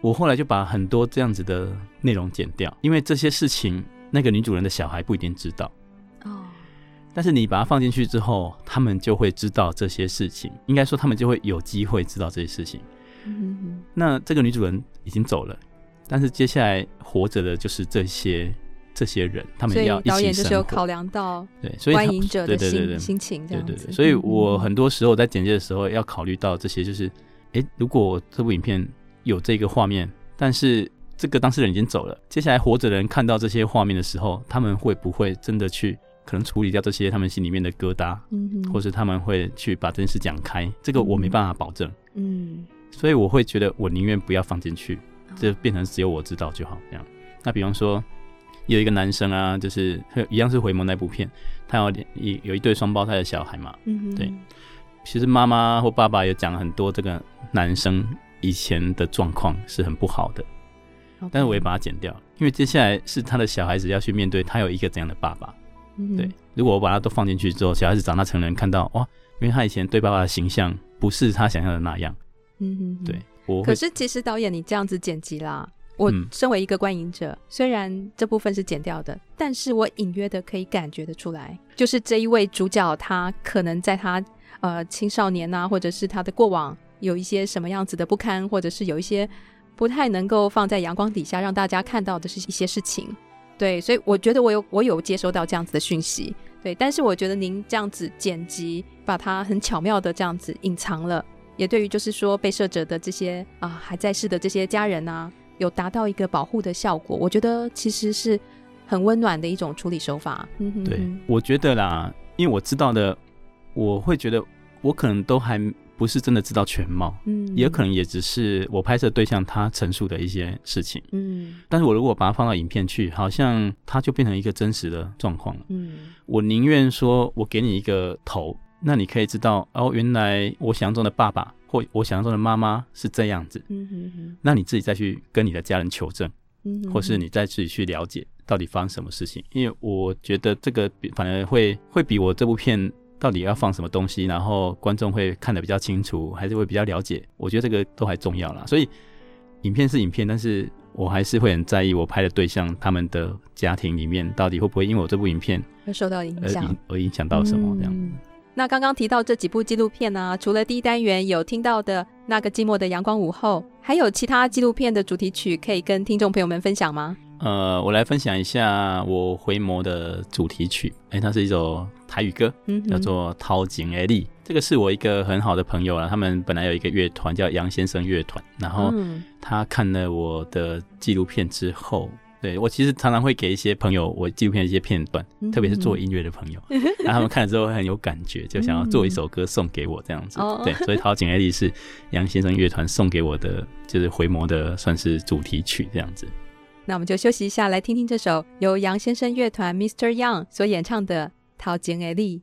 我后来就把很多这样子的内容剪掉，因为这些事情那个女主人的小孩不一定知道。哦，但是你把它放进去之后，他们就会知道这些事情，应该说他们就会有机会知道这些事情。嗯哼哼，那这个女主人已经走了，但是接下来活着的就是这些。这些人，他们要一起。导演就是有考量到对，所以观影者的心心情这样子。对对对，所以我很多时候在剪接的时候要考虑到这些，就是，哎、如果这部影片有这个画面，但是这个当事人已经走了，接下来活着的人看到这些画面的时候，他们会不会真的去可能处理掉这些他们心里面的疙瘩？嗯，或是他们会去把这件事讲开？这个我没办法保证。嗯，所以我会觉得我宁愿不要放进去，就变成只有我知道就好。这样，那比方说。有一个男生啊，就是一样是回眸那部片，他有一有一对双胞胎的小孩嘛，嗯哼，对。其实妈妈或爸爸有讲很多这个男生以前的状况是很不好的.但是我也把它剪掉，因为接下来是他的小孩子要去面对他有一个怎样的爸爸，对。如果我把它都放进去之后，小孩子长大成人看到哇，因为他以前对爸爸的形象不是他想象的那样，嗯哼，对。我可是其实导演你这样子剪辑啦。我身为一个观影者，嗯、虽然这部分是剪掉的，但是我隐约的可以感觉得出来，就是这一位主角他可能在他呃青少年啊，或者是他的过往有一些什么样子的不堪，或者是有一些不太能够放在阳光底下让大家看到的是一些事情。对，所以我觉得我有我有接收到这样子的讯息。对，但是我觉得您这样子剪辑，把它很巧妙的这样子隐藏了，也对于就是说被摄者的这些啊、呃、还在世的这些家人啊。有达到一个保护的效果，我觉得其实是很温暖的一种处理手法。对，我觉得啦，因为我知道的，我会觉得我可能都还不是真的知道全貌，嗯，也可能也只是我拍摄对象他陈述的一些事情，嗯，但是我如果把它放到影片去，好像它就变成一个真实的状况了，嗯，我宁愿说我给你一个头，那你可以知道哦，原来我想象中的爸爸。或我想象中的妈妈是这样子，嗯哼哼，那你自己再去跟你的家人求证，嗯哼哼，或是你再自己去了解到底发生什么事情，因为我觉得这个反而会会比我这部片到底要放什么东西，然后观众会看得比较清楚，还是会比较了解，我觉得这个都还重要啦。所以影片是影片，但是我还是会很在意我拍的对象他们的家庭里面到底会不会因为我这部影片会受到影响，而影响到什么这样。嗯那刚刚提到这几部纪录片呢、啊，除了第一单元有听到的那个寂寞的阳光午后，还有其他纪录片的主题曲可以跟听众朋友们分享吗？呃，我来分享一下我回眸的主题曲，哎，它是一首台语歌，嗯、叫做《头前的你》。这个是我一个很好的朋友啊，他们本来有一个乐团叫杨先生乐团，然后他看了我的纪录片之后。对，我其实常常会给一些朋友我纪录片的一些片段，嗯、特别是做音乐的朋友，然后他们看了之后会很有感觉，就想要做一首歌送给我这样子。嗯、对，所以《桃景爱丽》是杨先生乐团送给我的，就是回眸的算是主题曲这样子。那我们就休息一下，来听听这首由杨先生乐团 Mr. Young 所演唱的《桃景爱丽》。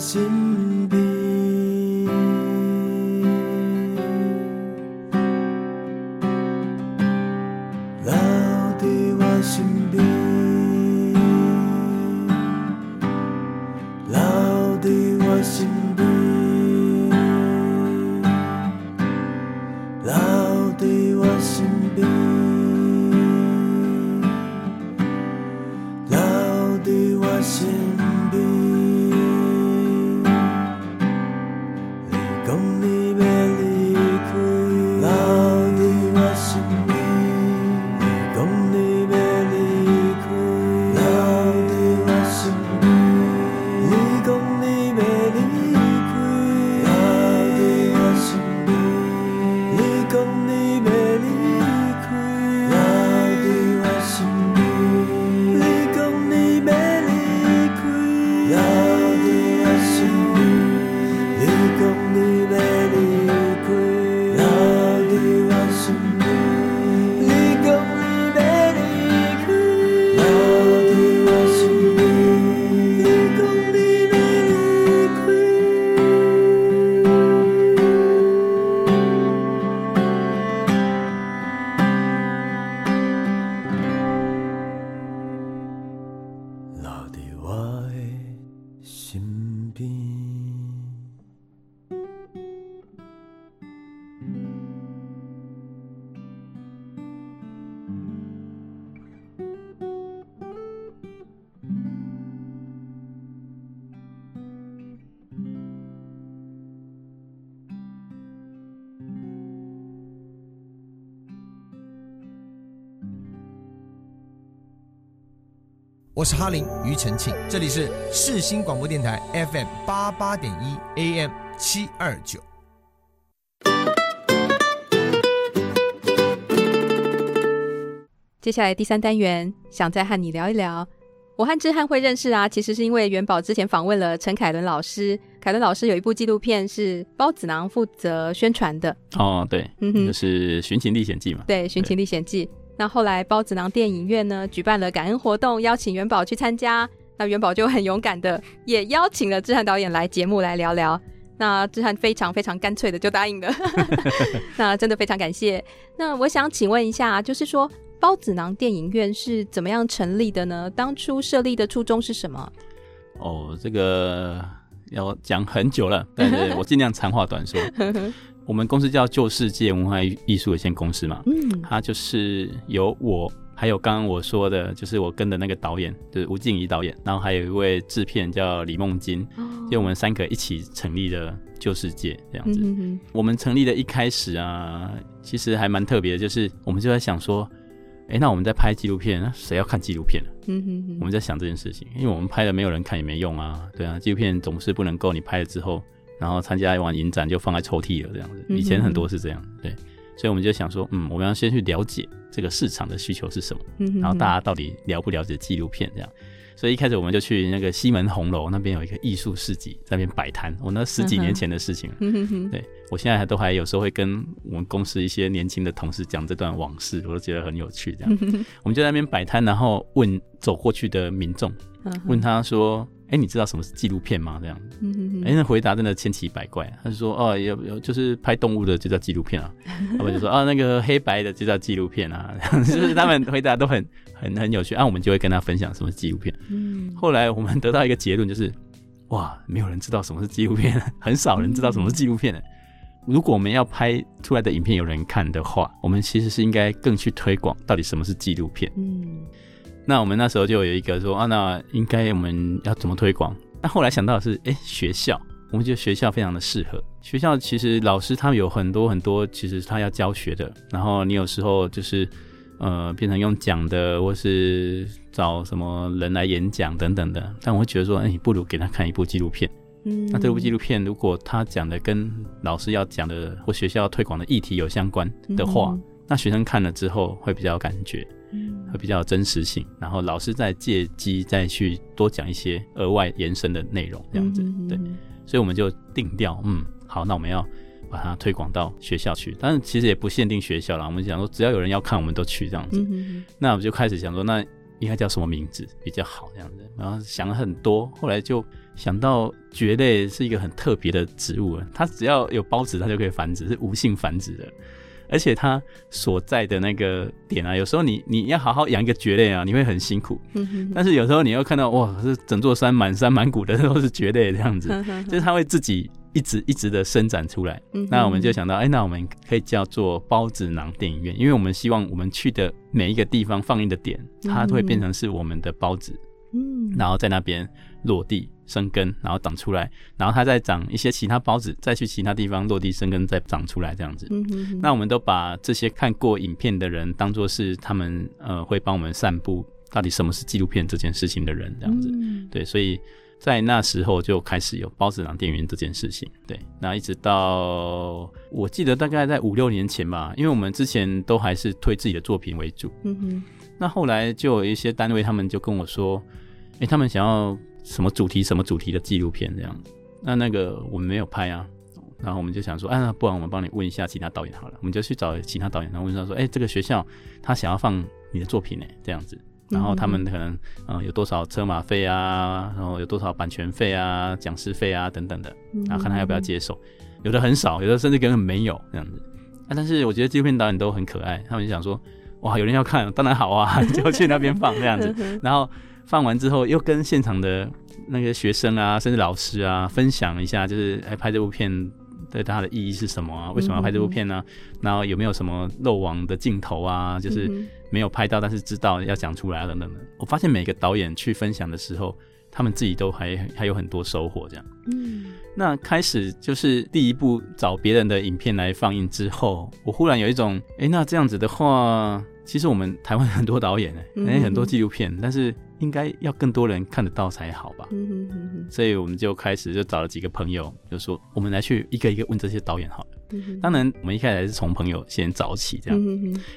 心。我是哈林庾澄庆，这里是世新广播电台 FM 八八点一 AM 七二九。接下来第三单元，想再和你聊一聊。我和志汉会认识啊，其实是因为元宝之前访问了陈凯伦老师，凯伦老师有一部纪录片是包子囊负责宣传的。哦，对，嗯哼，就是《寻秦历险记》嘛。对，《寻秦历险记》。那后来包子囊电影院呢举办了感恩活动，邀请元宝去参加。那元宝就很勇敢的也邀请了志汉导演来节目来聊聊。那志汉非常非常干脆的就答应了。那真的非常感谢。那我想请问一下，就是说包子囊电影院是怎么样成立的呢？当初设立的初衷是什么？哦，这个要讲很久了，但是我尽量长话短说。我们公司叫旧世界文化艺术有限公司嘛，嗯，它就是由我还有刚刚我说的，就是我跟的那个导演，就是吴静怡导演，然后还有一位制片叫李梦金，哦，就我们三个一起成立的旧世界这样子。嗯哼，我们成立的一开始啊，其实还蛮特别的，就是我们就在想说，哎，那我们在拍纪录片，那谁要看纪录片？嗯哼哼，我们在想这件事情，因为我们拍了没有人看也没用啊，对啊，纪录片总是不能够你拍了之后。然后参加完影展就放在抽屉了，这样子。以前很多是这样，对。所以我们就想说，嗯，我们要先去了解这个市场的需求是什么，嗯，然后大家到底了不了解纪录片这样。所以一开始我们就去那个西门红楼那边有一个艺术市集，在那边摆摊。我那十几年前的事情对，我现在还都还有时候会跟我们公司一些年轻的同事讲这段往事，我都觉得很有趣。这样，我们就在那边摆摊，然后问走过去的民众，问他说。哎，你知道什么是纪录片吗？这样，嗯哎，那回答真的千奇百怪。他就说，哦，有有，就是拍动物的就叫纪录片啊。他们就说，啊，那个黑白的就叫纪录片啊。就是他们回答都很很很有趣。啊，我们就会跟他分享什么是纪录片。嗯，后来我们得到一个结论，就是，哇，没有人知道什么是纪录片，很少人知道什么是纪录片。如果我们要拍出来的影片有人看的话，我们其实是应该更去推广到底什么是纪录片。嗯。那我们那时候就有一个说啊，那应该我们要怎么推广？那后来想到的是，哎、欸，学校，我们觉得学校非常的适合。学校其实老师他们有很多很多，其实他要教学的。然后你有时候就是呃，变成用讲的，或是找什么人来演讲等等的。但我会觉得说，哎、不如给他看一部纪录片。嗯，那这部纪录片如果他讲的跟老师要讲的或学校要推广的议题有相关的话，嗯、那学生看了之后会比较有感觉。会比较有真实性，然后老师再借机再去多讲一些额外延伸的内容，这样子，对，所以我们就定调，嗯，好，那我们要把它推广到学校去，但是其实也不限定学校啦，我们想说只要有人要看，我们都去这样子，那我们就开始想说，那应该叫什么名字比较好这样子，然后想了很多，后来就想到蕨类是一个很特别的植物，它只要有孢子，它就可以繁殖，是无性繁殖的。而且它所在的那个点啊，有时候你你要好好养一个蕨类啊，你会很辛苦。嗯哼。但是有时候你又看到哇，是整座山满山满谷的都是蕨类这样子，就是它会自己一直一直的伸展出来。嗯。那我们就想到，哎，那我们可以叫做孢子囊电影院，因为我们希望我们去的每一个地方放映的点，它都会变成是我们的孢子。嗯。然后在那边落地。生根，然后长出来，然后它再长一些其他孢子，再去其他地方落地生根，再长出来这样子。嗯哼哼。那我们都把这些看过影片的人当做是他们呃会帮我们散布到底什么是纪录片这件事情的人这样子。嗯。对，所以在那时候就开始有孢子囊电影院这件事情。对，那一直到我记得大概在五六年前吧，因为我们之前都还是推自己的作品为主。嗯哼。那后来就有一些单位他们就跟我说，哎，他们想要。什么主题什么主题的纪录片这样，那那个我们没有拍啊，然后我们就想说，啊，不然我们帮你问一下其他导演好了，我们就去找其他导演，然后问他说，哎，这个学校他想要放你的作品呢，这样子，然后他们可能嗯有多少车马费啊，然后有多少版权费啊、讲师费啊等等的，然后看他要不要接受，有的很少，有的甚至根本没有这样子，啊，但是我觉得纪录片导演都很可爱，他们就想说，哇，有人要看，当然好啊，就去那边放这样子，然后。放完之后，又跟现场的那个学生啊，甚至老师啊，分享一下，就是哎，拍这部片对它的意义是什么啊？为什么要拍这部片呢？然后有没有什么漏网的镜头啊？就是没有拍到，但是知道要讲出来啊，等等的。我发现每个导演去分享的时候，他们自己都还还有很多收获。这样，嗯，那开始就是第一部找别人的影片来放映之后，我忽然有一种，哎，那这样子的话，其实我们台湾很多导演哎，很多纪录片，但是。应该要更多人看得到才好吧。嗯哼哼哼所以我们就开始就找了几个朋友，就说我们来去一个一个问这些导演好了。当然，我们一开始还是从朋友先找起，这样。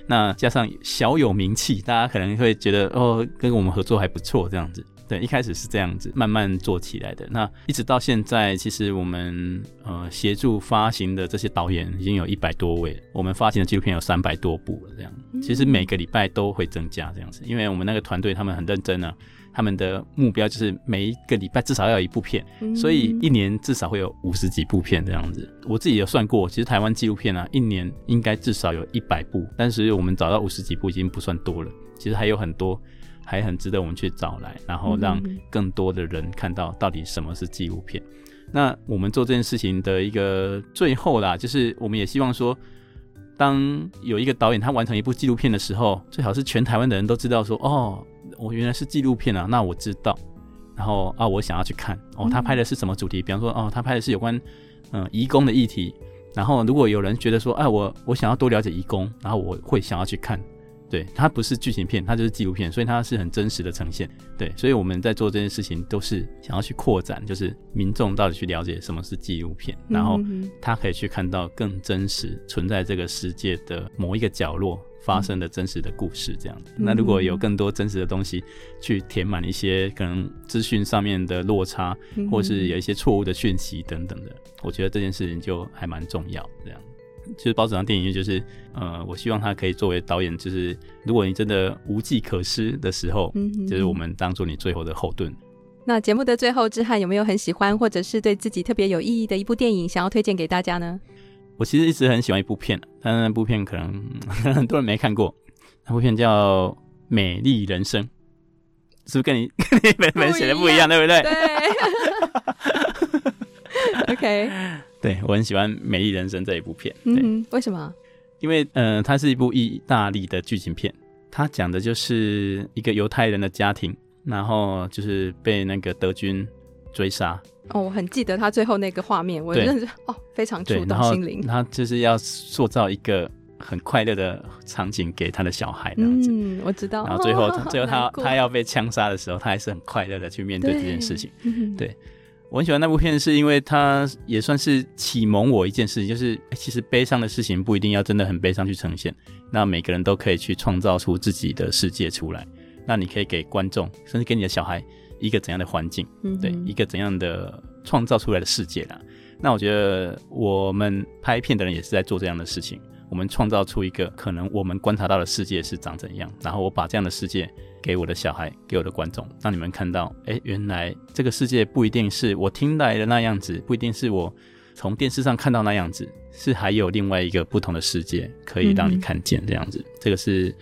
那加上小有名气，大家可能会觉得哦，跟我们合作还不错，这样子。对，一开始是这样子，慢慢做起来的。那一直到现在，其实我们呃协助发行的这些导演已经有一百多位，我们发行的纪录片有三百多部了。这样，其实每个礼拜都会增加这样子，因为我们那个团队他们很认真啊，他们的目标就是每一个礼拜至少要有一部片，所以一年至少会有五十几部片这样子。我自己有算过，其实台湾纪录片啊，一年应该至少有一百部，但是我们找到五十几部已经不算多了，其实还有很多。还很值得我们去找来，然后让更多的人看到到底什么是纪录片。嗯、那我们做这件事情的一个最后啦，就是我们也希望说，当有一个导演他完成一部纪录片的时候，最好是全台湾的人都知道说，哦，我原来是纪录片啊，那我知道，然后啊，我想要去看哦，他拍的是什么主题？比方说，哦，他拍的是有关嗯移工的议题。然后如果有人觉得说，哎，我我想要多了解移工，然后我会想要去看。对，它不是剧情片，它就是纪录片，所以它是很真实的呈现。对，所以我们在做这件事情都是想要去扩展，就是民众到底去了解什么是纪录片，然后他可以去看到更真实存在这个世界的某一个角落发生的真实的故事。这样子，那如果有更多真实的东西去填满一些可能资讯上面的落差，或是有一些错误的讯息等等的，我觉得这件事情就还蛮重要。这样。其实包子堂电影院就是，呃，我希望他可以作为导演，就是如果你真的无计可施的时候，嗯哼，就是我们当做你最后的后盾。那节目的最后，志翰有没有很喜欢或者是对自己特别有意义的一部电影想要推荐给大家呢？我其实一直很喜欢一部片，但是那部片可能 很多人没看过。那部片叫《美丽人生》，是不是跟你 跟你本本写的不一样，对不对？对。OK。对，我很喜欢《美丽人生》这一部片。对，嗯，为什么？因为，嗯、呃，它是一部意大利的剧情片。它讲的就是一个犹太人的家庭，然后就是被那个德军追杀。哦，我很记得他最后那个画面，我认识哦，非常触动心灵。他就是要塑造一个很快乐的场景给他的小孩，嗯，我知道。然后最后，哦、最后他 他要被枪杀的时候，他还是很快乐的去面对这件事情。对。嗯对我很喜欢那部片，是因为它也算是启蒙我一件事情，就是其实悲伤的事情不一定要真的很悲伤去呈现，那每个人都可以去创造出自己的世界出来。那你可以给观众，甚至给你的小孩一个怎样的环境，嗯、对，一个怎样的创造出来的世界啦。那我觉得我们拍片的人也是在做这样的事情，我们创造出一个可能我们观察到的世界是长怎样，然后我把这样的世界。给我的小孩，给我的观众，让你们看到，哎，原来这个世界不一定是我听来的那样子，不一定是我从电视上看到那样子，是还有另外一个不同的世界可以让你看见这样子。嗯、这个是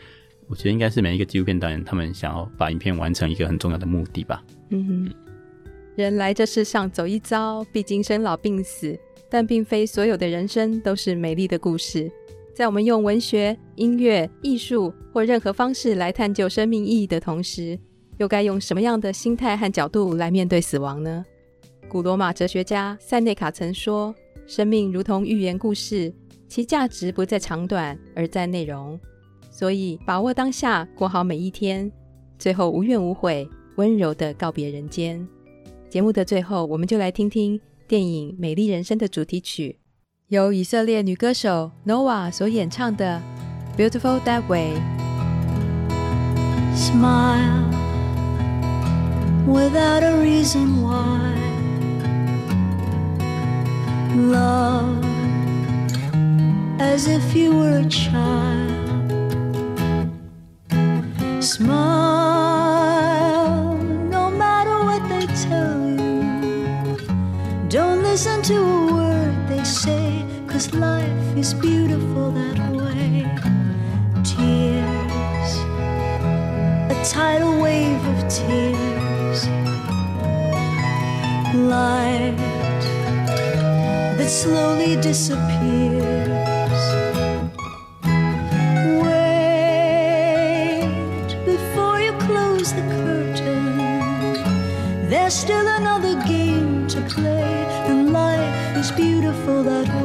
我觉得应该是每一个纪录片导演他们想要把影片完成一个很重要的目的吧。嗯哼，人来这世上走一遭，毕竟生老病死，但并非所有的人生都是美丽的故事。在我们用文学、音乐、艺术或任何方式来探究生命意义的同时，又该用什么样的心态和角度来面对死亡呢？古罗马哲学家塞内卡曾说：“生命如同寓言故事，其价值不在长短，而在内容。所以，把握当下，过好每一天，最后无怨无悔，温柔地告别人间。”节目的最后，我们就来听听电影《美丽人生》的主题曲。由以色列女歌手 Noa 所演唱的《Beautiful That Way》。Smile without a reason why. Love as if you were a child. Smile Don't listen to a word they say. Cause life is beautiful that way. Tears, a tidal wave of tears. Light that slowly disappears. Wait before you close the curtain. There's still another beautiful that